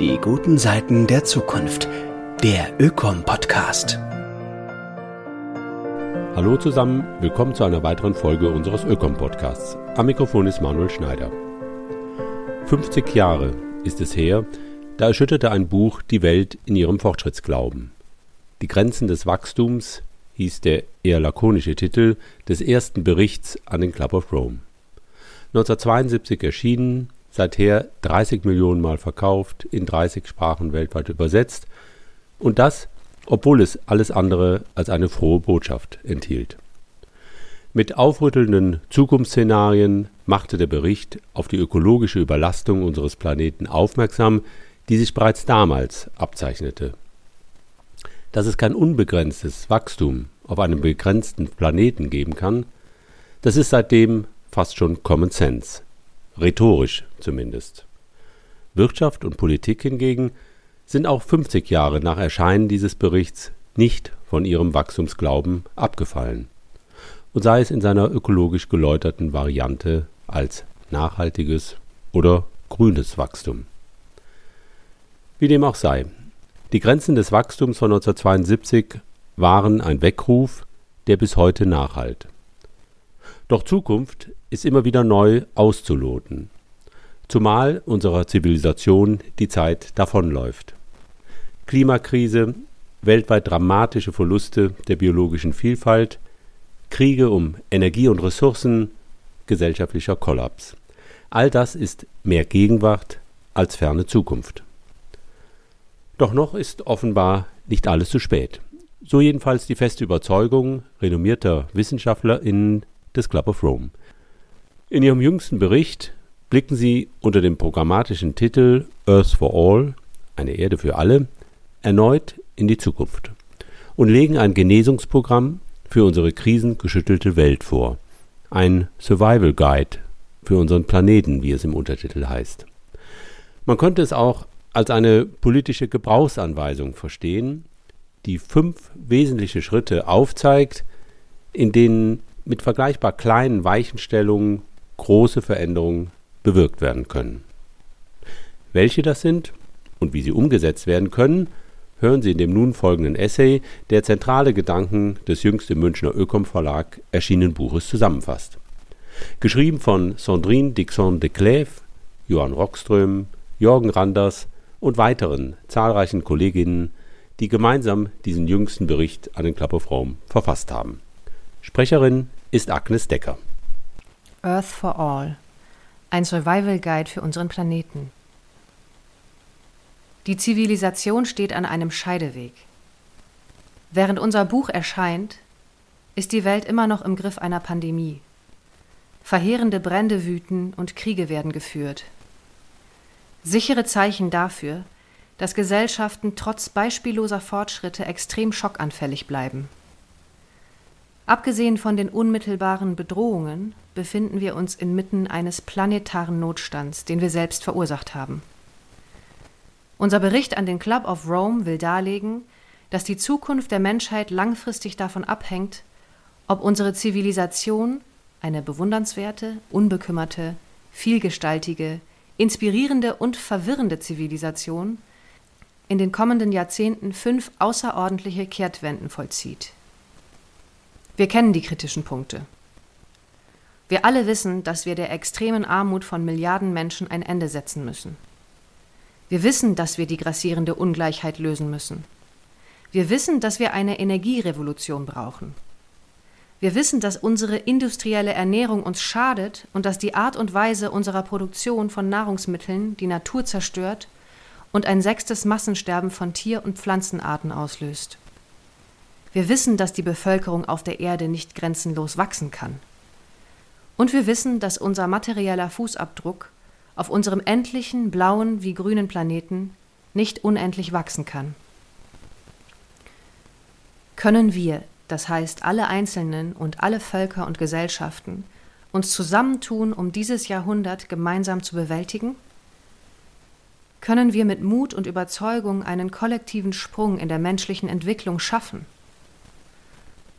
Die guten Seiten der Zukunft. Der Ökom-Podcast. Hallo zusammen, willkommen zu einer weiteren Folge unseres Ökom-Podcasts. Am Mikrofon ist Manuel Schneider. 50 Jahre ist es her, da erschütterte ein Buch die Welt in ihrem Fortschrittsglauben. Die Grenzen des Wachstums hieß der eher lakonische Titel des ersten Berichts an den Club of Rome. 1972 erschienen, seither 30 Millionen Mal verkauft, in 30 Sprachen weltweit übersetzt und das, obwohl es alles andere als eine frohe Botschaft enthielt. Mit aufrüttelnden Zukunftsszenarien machte der Bericht auf die ökologische Überlastung unseres Planeten aufmerksam, die sich bereits damals abzeichnete. Dass es kein unbegrenztes Wachstum auf einem begrenzten Planeten geben kann, das ist seitdem fast schon Common Sense rhetorisch zumindest. Wirtschaft und Politik hingegen sind auch 50 Jahre nach Erscheinen dieses Berichts nicht von ihrem Wachstumsglauben abgefallen, und sei es in seiner ökologisch geläuterten Variante als nachhaltiges oder grünes Wachstum. Wie dem auch sei, die Grenzen des Wachstums von 1972 waren ein Weckruf, der bis heute nachhalt. Doch Zukunft ist immer wieder neu auszuloten, zumal unserer Zivilisation die Zeit davonläuft. Klimakrise, weltweit dramatische Verluste der biologischen Vielfalt, Kriege um Energie und Ressourcen, gesellschaftlicher Kollaps. All das ist mehr Gegenwart als ferne Zukunft. Doch noch ist offenbar nicht alles zu spät. So jedenfalls die feste Überzeugung renommierter WissenschaftlerInnen des Club of Rome. In ihrem jüngsten Bericht blicken sie unter dem programmatischen Titel Earth for All, eine Erde für alle, erneut in die Zukunft und legen ein Genesungsprogramm für unsere krisengeschüttelte Welt vor, ein Survival Guide für unseren Planeten, wie es im Untertitel heißt. Man könnte es auch als eine politische Gebrauchsanweisung verstehen, die fünf wesentliche Schritte aufzeigt, in denen mit vergleichbar kleinen Weichenstellungen große Veränderungen bewirkt werden können. Welche das sind und wie sie umgesetzt werden können, hören Sie in dem nun folgenden Essay, der zentrale Gedanken des jüngst im Münchner Ökom Verlag erschienenen Buches zusammenfasst. Geschrieben von Sandrine Dixon de Clève, Johann Rockström, Jorgen Randers und weiteren zahlreichen Kolleginnen, die gemeinsam diesen jüngsten Bericht an den Club verfasst haben. Sprecherin ist Agnes Decker. Earth for All. Ein Survival Guide für unseren Planeten. Die Zivilisation steht an einem Scheideweg. Während unser Buch erscheint, ist die Welt immer noch im Griff einer Pandemie. Verheerende Brände wüten und Kriege werden geführt. Sichere Zeichen dafür, dass Gesellschaften trotz beispielloser Fortschritte extrem schockanfällig bleiben. Abgesehen von den unmittelbaren Bedrohungen befinden wir uns inmitten eines planetaren Notstands, den wir selbst verursacht haben. Unser Bericht an den Club of Rome will darlegen, dass die Zukunft der Menschheit langfristig davon abhängt, ob unsere Zivilisation eine bewundernswerte, unbekümmerte, vielgestaltige, inspirierende und verwirrende Zivilisation in den kommenden Jahrzehnten fünf außerordentliche Kehrtwenden vollzieht. Wir kennen die kritischen Punkte. Wir alle wissen, dass wir der extremen Armut von Milliarden Menschen ein Ende setzen müssen. Wir wissen, dass wir die grassierende Ungleichheit lösen müssen. Wir wissen, dass wir eine Energierevolution brauchen. Wir wissen, dass unsere industrielle Ernährung uns schadet und dass die Art und Weise unserer Produktion von Nahrungsmitteln die Natur zerstört und ein sechstes Massensterben von Tier- und Pflanzenarten auslöst. Wir wissen, dass die Bevölkerung auf der Erde nicht grenzenlos wachsen kann. Und wir wissen, dass unser materieller Fußabdruck auf unserem endlichen blauen wie grünen Planeten nicht unendlich wachsen kann. Können wir, das heißt alle Einzelnen und alle Völker und Gesellschaften, uns zusammentun, um dieses Jahrhundert gemeinsam zu bewältigen? Können wir mit Mut und Überzeugung einen kollektiven Sprung in der menschlichen Entwicklung schaffen?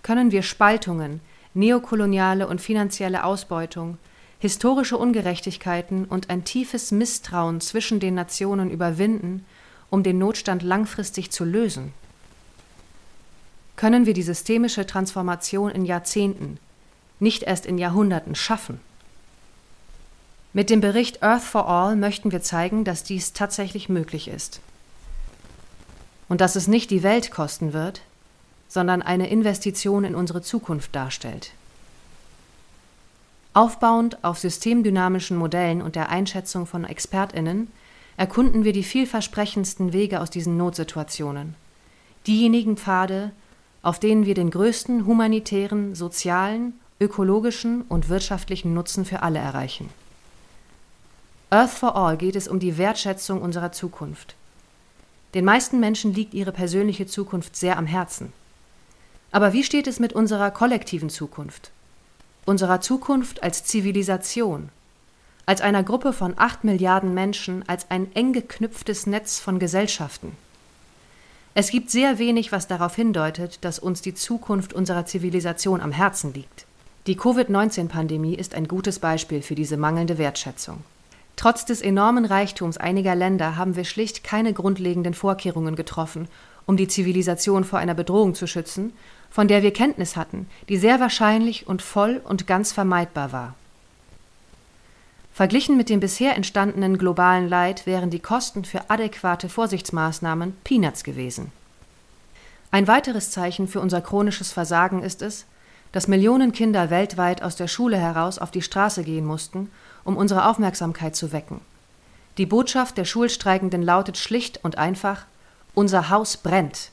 Können wir Spaltungen, neokoloniale und finanzielle Ausbeutung, historische Ungerechtigkeiten und ein tiefes Misstrauen zwischen den Nationen überwinden, um den Notstand langfristig zu lösen? Können wir die systemische Transformation in Jahrzehnten, nicht erst in Jahrhunderten schaffen? Mit dem Bericht Earth for All möchten wir zeigen, dass dies tatsächlich möglich ist. Und dass es nicht die Welt kosten wird, sondern eine Investition in unsere Zukunft darstellt. Aufbauend auf systemdynamischen Modellen und der Einschätzung von Expertinnen erkunden wir die vielversprechendsten Wege aus diesen Notsituationen, diejenigen Pfade, auf denen wir den größten humanitären, sozialen, ökologischen und wirtschaftlichen Nutzen für alle erreichen. Earth for All geht es um die Wertschätzung unserer Zukunft. Den meisten Menschen liegt ihre persönliche Zukunft sehr am Herzen. Aber wie steht es mit unserer kollektiven Zukunft? Unserer Zukunft als Zivilisation, als einer Gruppe von acht Milliarden Menschen, als ein eng geknüpftes Netz von Gesellschaften. Es gibt sehr wenig, was darauf hindeutet, dass uns die Zukunft unserer Zivilisation am Herzen liegt. Die Covid-19-Pandemie ist ein gutes Beispiel für diese mangelnde Wertschätzung. Trotz des enormen Reichtums einiger Länder haben wir schlicht keine grundlegenden Vorkehrungen getroffen, um die Zivilisation vor einer Bedrohung zu schützen, von der wir Kenntnis hatten, die sehr wahrscheinlich und voll und ganz vermeidbar war. Verglichen mit dem bisher entstandenen globalen Leid wären die Kosten für adäquate Vorsichtsmaßnahmen Peanuts gewesen. Ein weiteres Zeichen für unser chronisches Versagen ist es, dass Millionen Kinder weltweit aus der Schule heraus auf die Straße gehen mussten, um unsere Aufmerksamkeit zu wecken. Die Botschaft der Schulstreikenden lautet schlicht und einfach Unser Haus brennt.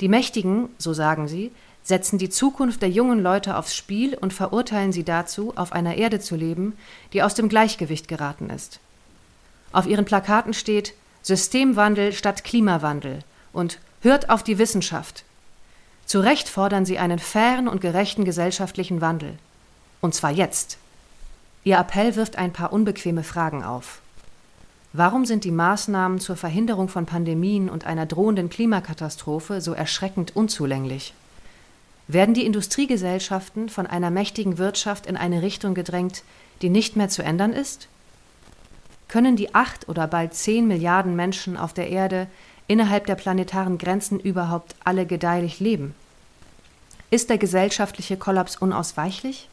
Die Mächtigen, so sagen sie, setzen die Zukunft der jungen Leute aufs Spiel und verurteilen sie dazu, auf einer Erde zu leben, die aus dem Gleichgewicht geraten ist. Auf ihren Plakaten steht Systemwandel statt Klimawandel und Hört auf die Wissenschaft. Zu Recht fordern sie einen fairen und gerechten gesellschaftlichen Wandel. Und zwar jetzt. Ihr Appell wirft ein paar unbequeme Fragen auf. Warum sind die Maßnahmen zur Verhinderung von Pandemien und einer drohenden Klimakatastrophe so erschreckend unzulänglich? Werden die Industriegesellschaften von einer mächtigen Wirtschaft in eine Richtung gedrängt, die nicht mehr zu ändern ist? Können die acht oder bald zehn Milliarden Menschen auf der Erde innerhalb der planetaren Grenzen überhaupt alle gedeihlich leben? Ist der gesellschaftliche Kollaps unausweichlich?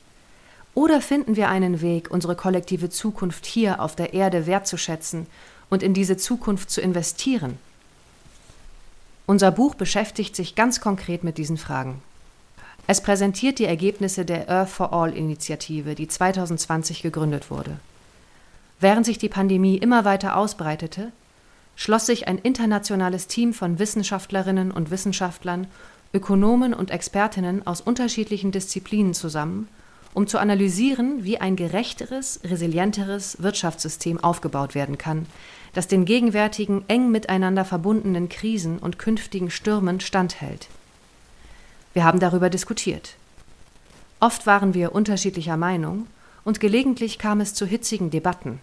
Oder finden wir einen Weg, unsere kollektive Zukunft hier auf der Erde wertzuschätzen und in diese Zukunft zu investieren? Unser Buch beschäftigt sich ganz konkret mit diesen Fragen. Es präsentiert die Ergebnisse der Earth for All Initiative, die 2020 gegründet wurde. Während sich die Pandemie immer weiter ausbreitete, schloss sich ein internationales Team von Wissenschaftlerinnen und Wissenschaftlern, Ökonomen und Expertinnen aus unterschiedlichen Disziplinen zusammen um zu analysieren, wie ein gerechteres, resilienteres Wirtschaftssystem aufgebaut werden kann, das den gegenwärtigen eng miteinander verbundenen Krisen und künftigen Stürmen standhält. Wir haben darüber diskutiert. Oft waren wir unterschiedlicher Meinung und gelegentlich kam es zu hitzigen Debatten.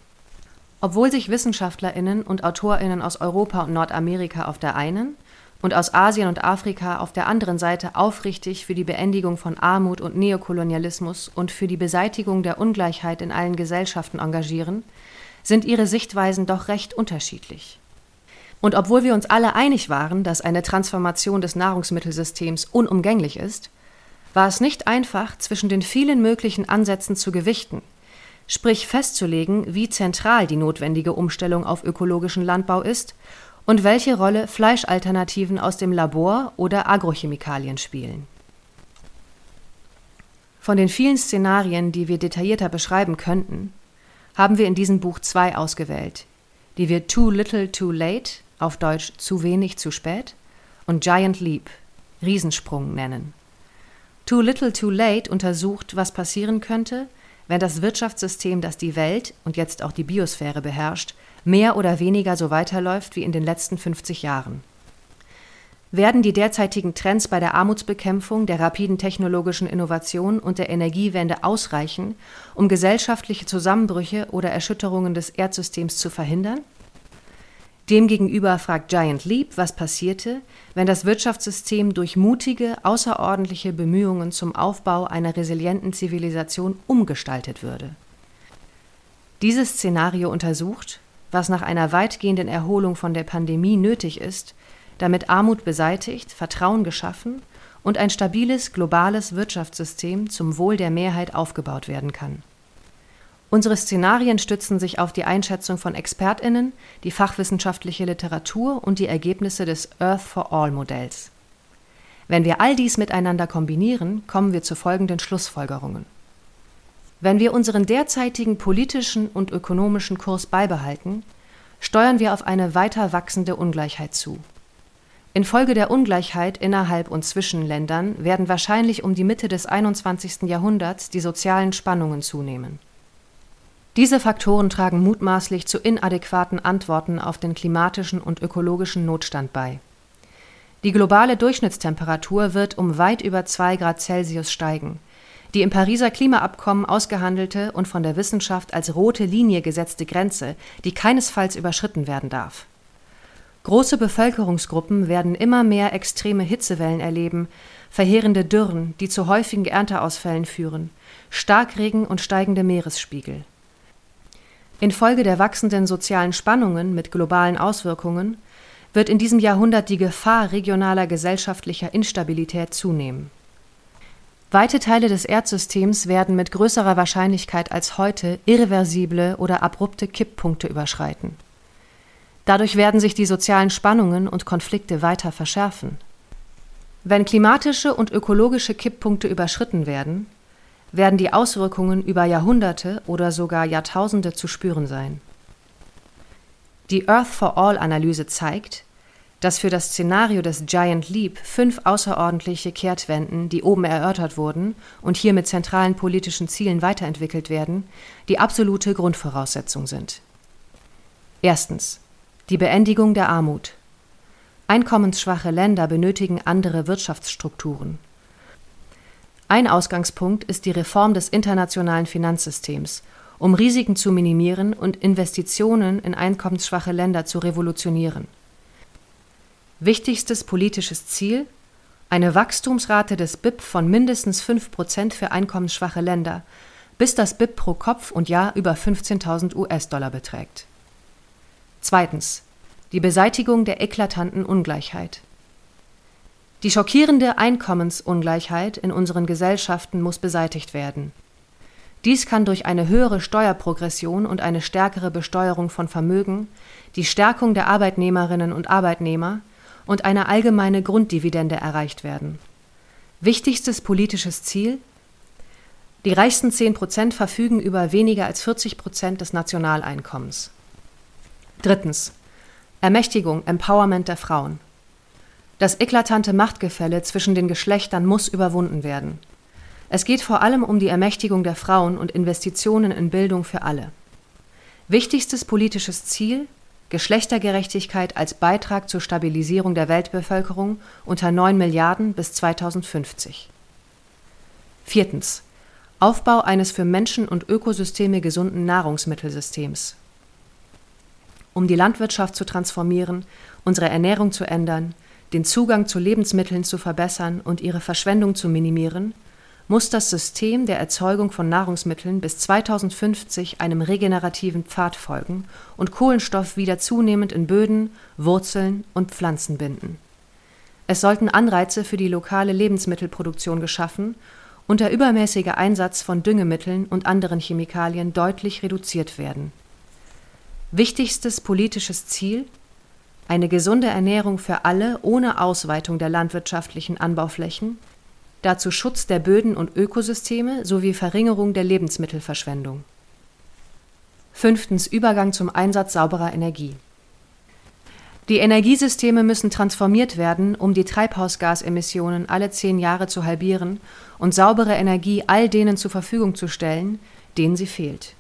Obwohl sich Wissenschaftlerinnen und Autorinnen aus Europa und Nordamerika auf der einen und aus Asien und Afrika auf der anderen Seite aufrichtig für die Beendigung von Armut und Neokolonialismus und für die Beseitigung der Ungleichheit in allen Gesellschaften engagieren, sind ihre Sichtweisen doch recht unterschiedlich. Und obwohl wir uns alle einig waren, dass eine Transformation des Nahrungsmittelsystems unumgänglich ist, war es nicht einfach, zwischen den vielen möglichen Ansätzen zu gewichten, sprich festzulegen, wie zentral die notwendige Umstellung auf ökologischen Landbau ist und welche Rolle Fleischalternativen aus dem Labor oder Agrochemikalien spielen. Von den vielen Szenarien, die wir detaillierter beschreiben könnten, haben wir in diesem Buch zwei ausgewählt, die wir Too Little Too Late, auf Deutsch zu wenig zu spät, und Giant Leap, Riesensprung nennen. Too Little Too Late untersucht, was passieren könnte, wenn das Wirtschaftssystem, das die Welt und jetzt auch die Biosphäre beherrscht, mehr oder weniger so weiterläuft wie in den letzten 50 Jahren. Werden die derzeitigen Trends bei der Armutsbekämpfung, der rapiden technologischen Innovation und der Energiewende ausreichen, um gesellschaftliche Zusammenbrüche oder Erschütterungen des Erdsystems zu verhindern? Demgegenüber fragt Giant Leap, was passierte, wenn das Wirtschaftssystem durch mutige, außerordentliche Bemühungen zum Aufbau einer resilienten Zivilisation umgestaltet würde. Dieses Szenario untersucht, was nach einer weitgehenden Erholung von der Pandemie nötig ist, damit Armut beseitigt, Vertrauen geschaffen und ein stabiles globales Wirtschaftssystem zum Wohl der Mehrheit aufgebaut werden kann. Unsere Szenarien stützen sich auf die Einschätzung von Expertinnen, die fachwissenschaftliche Literatur und die Ergebnisse des Earth for All Modells. Wenn wir all dies miteinander kombinieren, kommen wir zu folgenden Schlussfolgerungen. Wenn wir unseren derzeitigen politischen und ökonomischen Kurs beibehalten, steuern wir auf eine weiter wachsende Ungleichheit zu. Infolge der Ungleichheit innerhalb und zwischen Ländern werden wahrscheinlich um die Mitte des 21. Jahrhunderts die sozialen Spannungen zunehmen. Diese Faktoren tragen mutmaßlich zu inadäquaten Antworten auf den klimatischen und ökologischen Notstand bei. Die globale Durchschnittstemperatur wird um weit über 2 Grad Celsius steigen. Die im Pariser Klimaabkommen ausgehandelte und von der Wissenschaft als rote Linie gesetzte Grenze, die keinesfalls überschritten werden darf. Große Bevölkerungsgruppen werden immer mehr extreme Hitzewellen erleben, verheerende Dürren, die zu häufigen Ernteausfällen führen, Starkregen und steigende Meeresspiegel. Infolge der wachsenden sozialen Spannungen mit globalen Auswirkungen wird in diesem Jahrhundert die Gefahr regionaler gesellschaftlicher Instabilität zunehmen. Weite Teile des Erdsystems werden mit größerer Wahrscheinlichkeit als heute irreversible oder abrupte Kipppunkte überschreiten. Dadurch werden sich die sozialen Spannungen und Konflikte weiter verschärfen. Wenn klimatische und ökologische Kipppunkte überschritten werden, werden die Auswirkungen über Jahrhunderte oder sogar Jahrtausende zu spüren sein. Die Earth for All Analyse zeigt, dass für das Szenario des Giant Leap fünf außerordentliche Kehrtwenden, die oben erörtert wurden und hier mit zentralen politischen Zielen weiterentwickelt werden, die absolute Grundvoraussetzung sind. Erstens. Die Beendigung der Armut. Einkommensschwache Länder benötigen andere Wirtschaftsstrukturen. Ein Ausgangspunkt ist die Reform des internationalen Finanzsystems um Risiken zu minimieren und Investitionen in einkommensschwache Länder zu revolutionieren. Wichtigstes politisches Ziel eine Wachstumsrate des BIP von mindestens 5 Prozent für einkommensschwache Länder, bis das BIP pro Kopf und Jahr über 15.000 US-Dollar beträgt. Zweitens. Die Beseitigung der eklatanten Ungleichheit. Die schockierende Einkommensungleichheit in unseren Gesellschaften muss beseitigt werden. Dies kann durch eine höhere Steuerprogression und eine stärkere Besteuerung von Vermögen, die Stärkung der Arbeitnehmerinnen und Arbeitnehmer und eine allgemeine Grunddividende erreicht werden. Wichtigstes politisches Ziel Die reichsten 10 Prozent verfügen über weniger als 40 Prozent des Nationaleinkommens. Drittens. Ermächtigung, Empowerment der Frauen. Das eklatante Machtgefälle zwischen den Geschlechtern muss überwunden werden. Es geht vor allem um die Ermächtigung der Frauen und Investitionen in Bildung für alle. Wichtigstes politisches Ziel Geschlechtergerechtigkeit als Beitrag zur Stabilisierung der Weltbevölkerung unter 9 Milliarden bis 2050. Viertens. Aufbau eines für Menschen und Ökosysteme gesunden Nahrungsmittelsystems. Um die Landwirtschaft zu transformieren, unsere Ernährung zu ändern, den Zugang zu Lebensmitteln zu verbessern und ihre Verschwendung zu minimieren, muss das System der Erzeugung von Nahrungsmitteln bis 2050 einem regenerativen Pfad folgen und Kohlenstoff wieder zunehmend in Böden, Wurzeln und Pflanzen binden. Es sollten Anreize für die lokale Lebensmittelproduktion geschaffen und der übermäßige Einsatz von Düngemitteln und anderen Chemikalien deutlich reduziert werden. Wichtigstes politisches Ziel eine gesunde Ernährung für alle ohne Ausweitung der landwirtschaftlichen Anbauflächen dazu Schutz der Böden und Ökosysteme sowie Verringerung der Lebensmittelverschwendung. Fünftens Übergang zum Einsatz sauberer Energie. Die Energiesysteme müssen transformiert werden, um die Treibhausgasemissionen alle zehn Jahre zu halbieren und saubere Energie all denen zur Verfügung zu stellen, denen sie fehlt.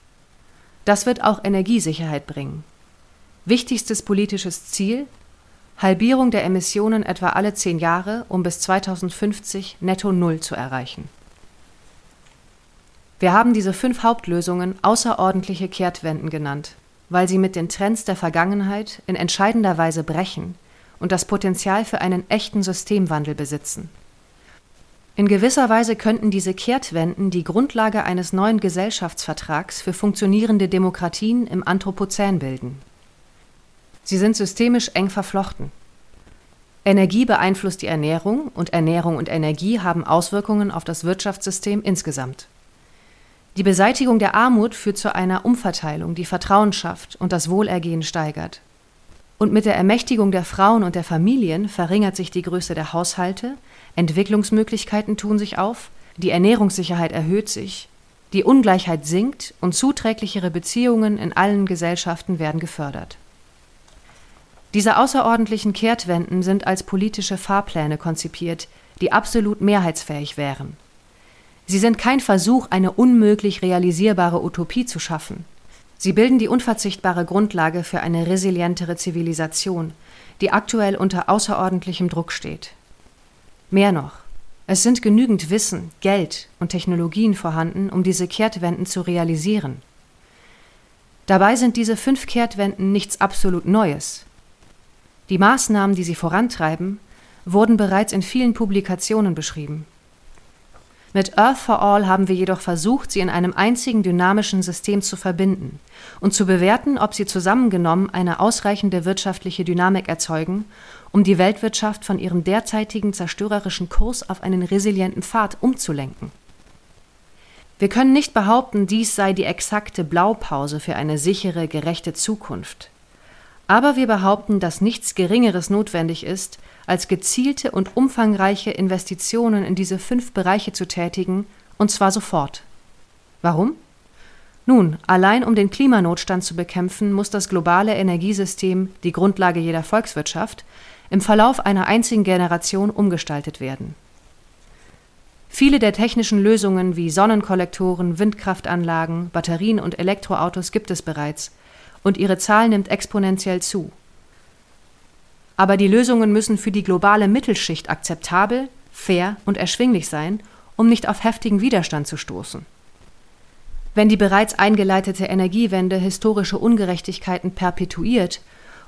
Das wird auch Energiesicherheit bringen. Wichtigstes politisches Ziel Halbierung der Emissionen etwa alle zehn Jahre, um bis 2050 netto Null zu erreichen. Wir haben diese fünf Hauptlösungen außerordentliche Kehrtwenden genannt, weil sie mit den Trends der Vergangenheit in entscheidender Weise brechen und das Potenzial für einen echten Systemwandel besitzen. In gewisser Weise könnten diese Kehrtwenden die Grundlage eines neuen Gesellschaftsvertrags für funktionierende Demokratien im Anthropozän bilden. Sie sind systemisch eng verflochten. Energie beeinflusst die Ernährung und Ernährung und Energie haben Auswirkungen auf das Wirtschaftssystem insgesamt. Die Beseitigung der Armut führt zu einer Umverteilung, die Vertrauen schafft und das Wohlergehen steigert. Und mit der Ermächtigung der Frauen und der Familien verringert sich die Größe der Haushalte, Entwicklungsmöglichkeiten tun sich auf, die Ernährungssicherheit erhöht sich, die Ungleichheit sinkt und zuträglichere Beziehungen in allen Gesellschaften werden gefördert. Diese außerordentlichen Kehrtwenden sind als politische Fahrpläne konzipiert, die absolut mehrheitsfähig wären. Sie sind kein Versuch, eine unmöglich realisierbare Utopie zu schaffen. Sie bilden die unverzichtbare Grundlage für eine resilientere Zivilisation, die aktuell unter außerordentlichem Druck steht. Mehr noch, es sind genügend Wissen, Geld und Technologien vorhanden, um diese Kehrtwenden zu realisieren. Dabei sind diese fünf Kehrtwenden nichts absolut Neues. Die Maßnahmen, die sie vorantreiben, wurden bereits in vielen Publikationen beschrieben. Mit Earth for All haben wir jedoch versucht, sie in einem einzigen dynamischen System zu verbinden und zu bewerten, ob sie zusammengenommen eine ausreichende wirtschaftliche Dynamik erzeugen, um die Weltwirtschaft von ihrem derzeitigen zerstörerischen Kurs auf einen resilienten Pfad umzulenken. Wir können nicht behaupten, dies sei die exakte Blaupause für eine sichere, gerechte Zukunft. Aber wir behaupten, dass nichts Geringeres notwendig ist, als gezielte und umfangreiche Investitionen in diese fünf Bereiche zu tätigen, und zwar sofort. Warum? Nun, allein um den Klimanotstand zu bekämpfen, muss das globale Energiesystem, die Grundlage jeder Volkswirtschaft, im Verlauf einer einzigen Generation umgestaltet werden. Viele der technischen Lösungen wie Sonnenkollektoren, Windkraftanlagen, Batterien und Elektroautos gibt es bereits, und ihre Zahl nimmt exponentiell zu. Aber die Lösungen müssen für die globale Mittelschicht akzeptabel, fair und erschwinglich sein, um nicht auf heftigen Widerstand zu stoßen. Wenn die bereits eingeleitete Energiewende historische Ungerechtigkeiten perpetuiert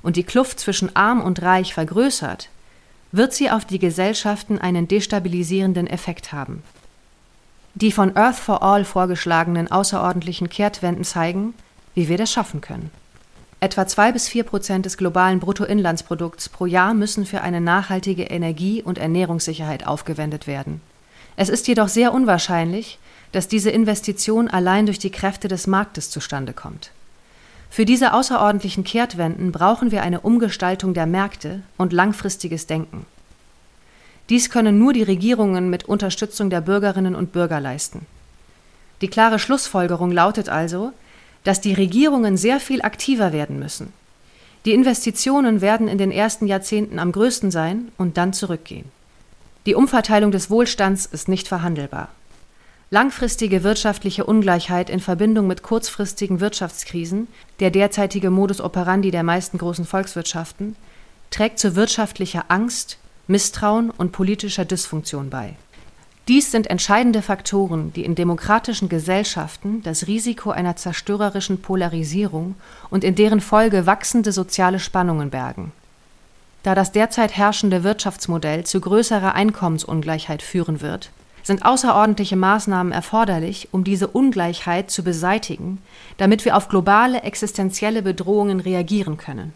und die Kluft zwischen arm und reich vergrößert, wird sie auf die Gesellschaften einen destabilisierenden Effekt haben. Die von Earth for All vorgeschlagenen außerordentlichen Kehrtwenden zeigen, wie wir das schaffen können. Etwa zwei bis vier Prozent des globalen Bruttoinlandsprodukts pro Jahr müssen für eine nachhaltige Energie- und Ernährungssicherheit aufgewendet werden. Es ist jedoch sehr unwahrscheinlich, dass diese Investition allein durch die Kräfte des Marktes zustande kommt. Für diese außerordentlichen Kehrtwenden brauchen wir eine Umgestaltung der Märkte und langfristiges Denken. Dies können nur die Regierungen mit Unterstützung der Bürgerinnen und Bürger leisten. Die klare Schlussfolgerung lautet also, dass die Regierungen sehr viel aktiver werden müssen. Die Investitionen werden in den ersten Jahrzehnten am größten sein und dann zurückgehen. Die Umverteilung des Wohlstands ist nicht verhandelbar. Langfristige wirtschaftliche Ungleichheit in Verbindung mit kurzfristigen Wirtschaftskrisen, der derzeitige Modus operandi der meisten großen Volkswirtschaften, trägt zu wirtschaftlicher Angst, Misstrauen und politischer Dysfunktion bei. Dies sind entscheidende Faktoren, die in demokratischen Gesellschaften das Risiko einer zerstörerischen Polarisierung und in deren Folge wachsende soziale Spannungen bergen. Da das derzeit herrschende Wirtschaftsmodell zu größerer Einkommensungleichheit führen wird, sind außerordentliche Maßnahmen erforderlich, um diese Ungleichheit zu beseitigen, damit wir auf globale existenzielle Bedrohungen reagieren können.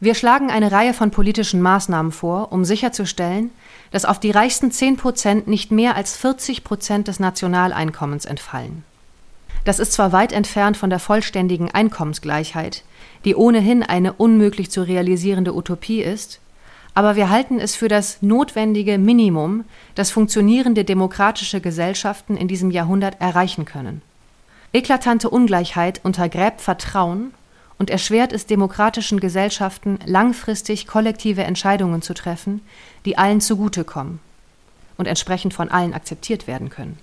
Wir schlagen eine Reihe von politischen Maßnahmen vor, um sicherzustellen, dass auf die reichsten 10 Prozent nicht mehr als 40 Prozent des Nationaleinkommens entfallen. Das ist zwar weit entfernt von der vollständigen Einkommensgleichheit, die ohnehin eine unmöglich zu realisierende Utopie ist, aber wir halten es für das notwendige Minimum, das funktionierende demokratische Gesellschaften in diesem Jahrhundert erreichen können. Eklatante Ungleichheit untergräbt Vertrauen und erschwert es demokratischen Gesellschaften, langfristig kollektive Entscheidungen zu treffen, die allen zugutekommen und entsprechend von allen akzeptiert werden können.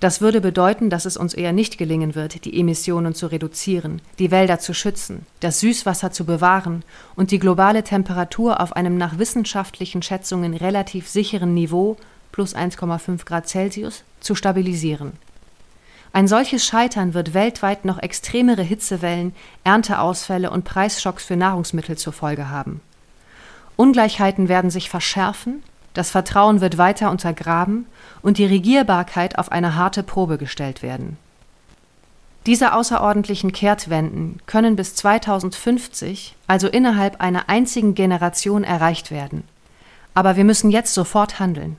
Das würde bedeuten, dass es uns eher nicht gelingen wird, die Emissionen zu reduzieren, die Wälder zu schützen, das Süßwasser zu bewahren und die globale Temperatur auf einem nach wissenschaftlichen Schätzungen relativ sicheren Niveau plus 1,5 Grad Celsius zu stabilisieren. Ein solches Scheitern wird weltweit noch extremere Hitzewellen, Ernteausfälle und Preisschocks für Nahrungsmittel zur Folge haben. Ungleichheiten werden sich verschärfen das Vertrauen wird weiter untergraben und die Regierbarkeit auf eine harte Probe gestellt werden. Diese außerordentlichen Kehrtwenden können bis 2050, also innerhalb einer einzigen Generation, erreicht werden. Aber wir müssen jetzt sofort handeln.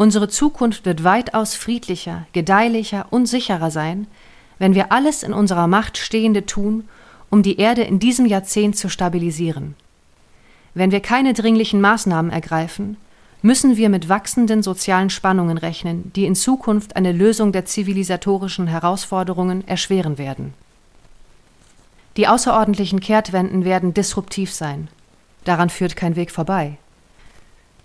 Unsere Zukunft wird weitaus friedlicher, gedeihlicher und sicherer sein, wenn wir alles in unserer Macht Stehende tun, um die Erde in diesem Jahrzehnt zu stabilisieren. Wenn wir keine dringlichen Maßnahmen ergreifen, müssen wir mit wachsenden sozialen Spannungen rechnen, die in Zukunft eine Lösung der zivilisatorischen Herausforderungen erschweren werden. Die außerordentlichen Kehrtwenden werden disruptiv sein. Daran führt kein Weg vorbei.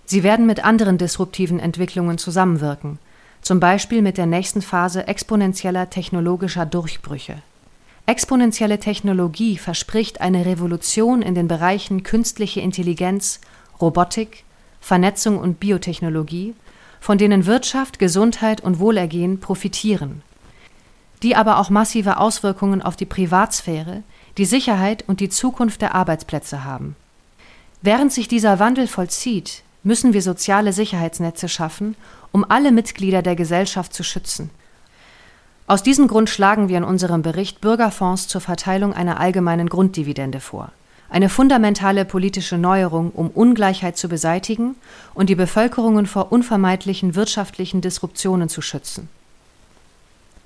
Sie werden mit anderen disruptiven Entwicklungen zusammenwirken, zum Beispiel mit der nächsten Phase exponentieller technologischer Durchbrüche. Exponentielle Technologie verspricht eine Revolution in den Bereichen künstliche Intelligenz, Robotik, Vernetzung und Biotechnologie, von denen Wirtschaft, Gesundheit und Wohlergehen profitieren, die aber auch massive Auswirkungen auf die Privatsphäre, die Sicherheit und die Zukunft der Arbeitsplätze haben. Während sich dieser Wandel vollzieht, müssen wir soziale Sicherheitsnetze schaffen, um alle Mitglieder der Gesellschaft zu schützen. Aus diesem Grund schlagen wir in unserem Bericht Bürgerfonds zur Verteilung einer allgemeinen Grunddividende vor eine fundamentale politische Neuerung, um Ungleichheit zu beseitigen und die Bevölkerungen vor unvermeidlichen wirtschaftlichen Disruptionen zu schützen.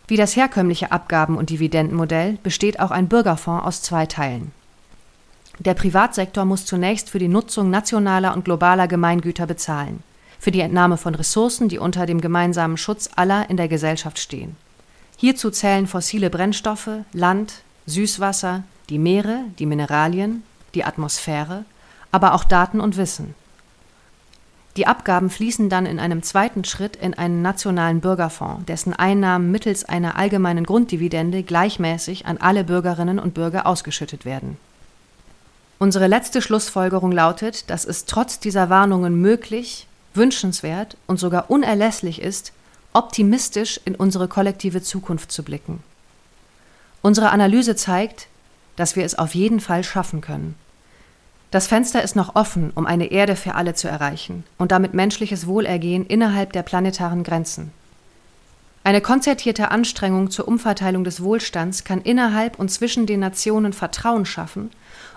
Wie das herkömmliche Abgaben- und Dividendenmodell besteht auch ein Bürgerfonds aus zwei Teilen. Der Privatsektor muss zunächst für die Nutzung nationaler und globaler Gemeingüter bezahlen, für die Entnahme von Ressourcen, die unter dem gemeinsamen Schutz aller in der Gesellschaft stehen. Hierzu zählen fossile Brennstoffe, Land, Süßwasser, die Meere, die Mineralien, die Atmosphäre, aber auch Daten und Wissen. Die Abgaben fließen dann in einem zweiten Schritt in einen nationalen Bürgerfonds, dessen Einnahmen mittels einer allgemeinen Grunddividende gleichmäßig an alle Bürgerinnen und Bürger ausgeschüttet werden. Unsere letzte Schlussfolgerung lautet, dass es trotz dieser Warnungen möglich, wünschenswert und sogar unerlässlich ist, optimistisch in unsere kollektive Zukunft zu blicken. Unsere Analyse zeigt, dass wir es auf jeden Fall schaffen können. Das Fenster ist noch offen, um eine Erde für alle zu erreichen und damit menschliches Wohlergehen innerhalb der planetaren Grenzen. Eine konzertierte Anstrengung zur Umverteilung des Wohlstands kann innerhalb und zwischen den Nationen Vertrauen schaffen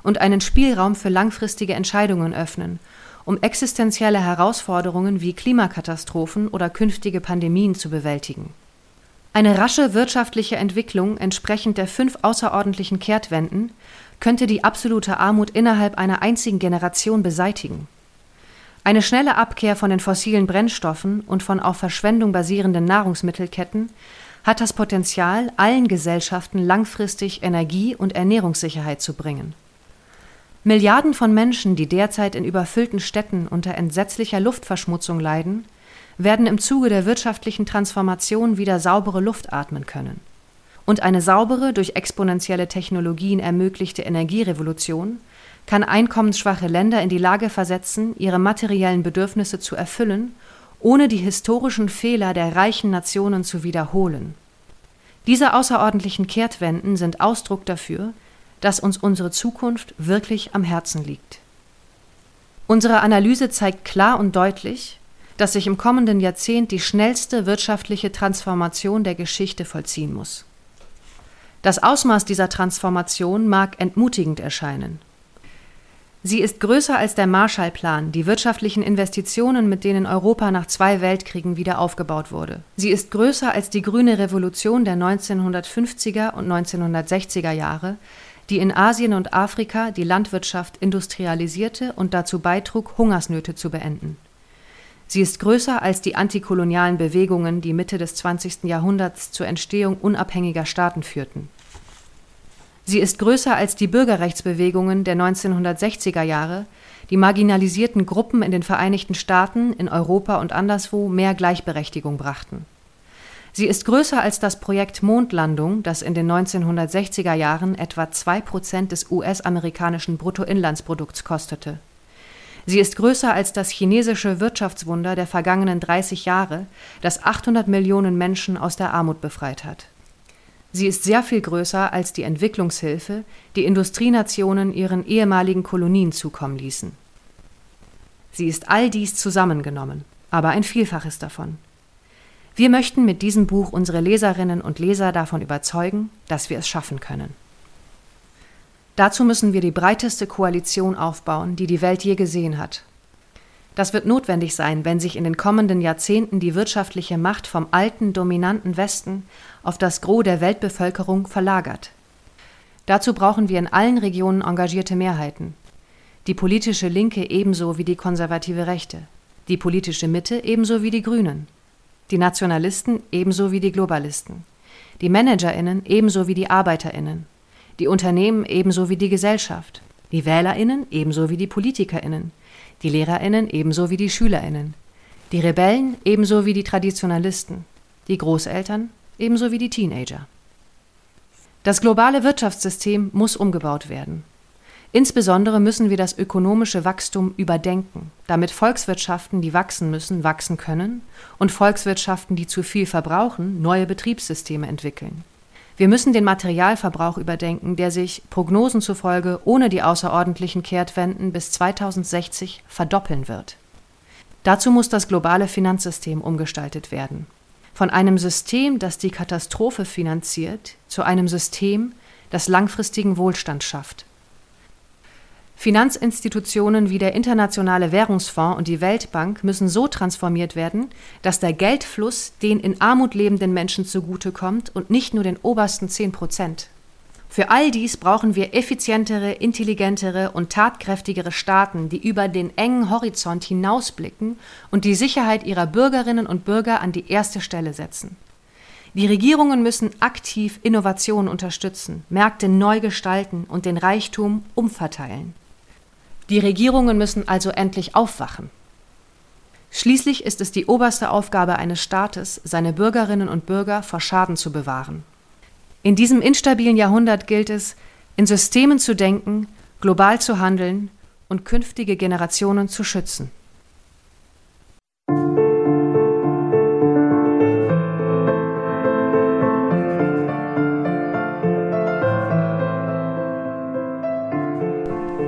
und einen Spielraum für langfristige Entscheidungen öffnen, um existenzielle Herausforderungen wie Klimakatastrophen oder künftige Pandemien zu bewältigen. Eine rasche wirtschaftliche Entwicklung entsprechend der fünf außerordentlichen Kehrtwenden könnte die absolute Armut innerhalb einer einzigen Generation beseitigen. Eine schnelle Abkehr von den fossilen Brennstoffen und von auf Verschwendung basierenden Nahrungsmittelketten hat das Potenzial, allen Gesellschaften langfristig Energie und Ernährungssicherheit zu bringen. Milliarden von Menschen, die derzeit in überfüllten Städten unter entsetzlicher Luftverschmutzung leiden, werden im Zuge der wirtschaftlichen Transformation wieder saubere Luft atmen können. Und eine saubere, durch exponentielle Technologien ermöglichte Energierevolution kann einkommensschwache Länder in die Lage versetzen, ihre materiellen Bedürfnisse zu erfüllen, ohne die historischen Fehler der reichen Nationen zu wiederholen. Diese außerordentlichen Kehrtwenden sind Ausdruck dafür, dass uns unsere Zukunft wirklich am Herzen liegt. Unsere Analyse zeigt klar und deutlich, dass sich im kommenden Jahrzehnt die schnellste wirtschaftliche Transformation der Geschichte vollziehen muss. Das Ausmaß dieser Transformation mag entmutigend erscheinen. Sie ist größer als der Marshallplan, die wirtschaftlichen Investitionen, mit denen Europa nach zwei Weltkriegen wieder aufgebaut wurde. Sie ist größer als die grüne Revolution der 1950er und 1960er Jahre, die in Asien und Afrika die Landwirtschaft industrialisierte und dazu beitrug, Hungersnöte zu beenden. Sie ist größer als die antikolonialen Bewegungen, die Mitte des 20. Jahrhunderts zur Entstehung unabhängiger Staaten führten. Sie ist größer als die Bürgerrechtsbewegungen der 1960er Jahre, die marginalisierten Gruppen in den Vereinigten Staaten, in Europa und anderswo mehr Gleichberechtigung brachten. Sie ist größer als das Projekt Mondlandung, das in den 1960er Jahren etwa zwei Prozent des US-amerikanischen Bruttoinlandsprodukts kostete. Sie ist größer als das chinesische Wirtschaftswunder der vergangenen 30 Jahre, das 800 Millionen Menschen aus der Armut befreit hat. Sie ist sehr viel größer als die Entwicklungshilfe, die Industrienationen ihren ehemaligen Kolonien zukommen ließen. Sie ist all dies zusammengenommen, aber ein Vielfaches davon. Wir möchten mit diesem Buch unsere Leserinnen und Leser davon überzeugen, dass wir es schaffen können. Dazu müssen wir die breiteste Koalition aufbauen, die die Welt je gesehen hat. Das wird notwendig sein, wenn sich in den kommenden Jahrzehnten die wirtschaftliche Macht vom alten, dominanten Westen auf das Gros der Weltbevölkerung verlagert. Dazu brauchen wir in allen Regionen engagierte Mehrheiten. Die politische Linke ebenso wie die konservative Rechte, die politische Mitte ebenso wie die Grünen, die Nationalisten ebenso wie die Globalisten, die Managerinnen ebenso wie die Arbeiterinnen, die Unternehmen ebenso wie die Gesellschaft, die Wählerinnen ebenso wie die Politikerinnen, die Lehrerinnen ebenso wie die Schülerinnen, die Rebellen ebenso wie die Traditionalisten, die Großeltern ebenso wie die Teenager. Das globale Wirtschaftssystem muss umgebaut werden. Insbesondere müssen wir das ökonomische Wachstum überdenken, damit Volkswirtschaften, die wachsen müssen, wachsen können und Volkswirtschaften, die zu viel verbrauchen, neue Betriebssysteme entwickeln. Wir müssen den Materialverbrauch überdenken, der sich Prognosen zufolge ohne die außerordentlichen Kehrtwenden bis 2060 verdoppeln wird. Dazu muss das globale Finanzsystem umgestaltet werden. Von einem System, das die Katastrophe finanziert, zu einem System, das langfristigen Wohlstand schafft. Finanzinstitutionen wie der Internationale Währungsfonds und die Weltbank müssen so transformiert werden, dass der Geldfluss den in Armut lebenden Menschen zugutekommt und nicht nur den obersten 10 Prozent. Für all dies brauchen wir effizientere, intelligentere und tatkräftigere Staaten, die über den engen Horizont hinausblicken und die Sicherheit ihrer Bürgerinnen und Bürger an die erste Stelle setzen. Die Regierungen müssen aktiv Innovationen unterstützen, Märkte neu gestalten und den Reichtum umverteilen. Die Regierungen müssen also endlich aufwachen. Schließlich ist es die oberste Aufgabe eines Staates, seine Bürgerinnen und Bürger vor Schaden zu bewahren. In diesem instabilen Jahrhundert gilt es, in Systemen zu denken, global zu handeln und künftige Generationen zu schützen.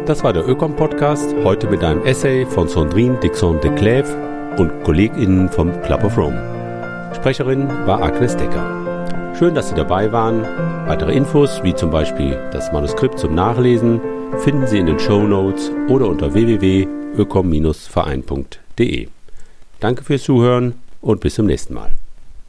Das war der Ökom-Podcast, heute mit einem Essay von Sandrine Dixon de Clève und KollegInnen vom Club of Rome. Sprecherin war Agnes Decker. Schön, dass Sie dabei waren. Weitere Infos, wie zum Beispiel das Manuskript zum Nachlesen, finden Sie in den Show Notes oder unter www.ökom-verein.de. Danke fürs Zuhören und bis zum nächsten Mal.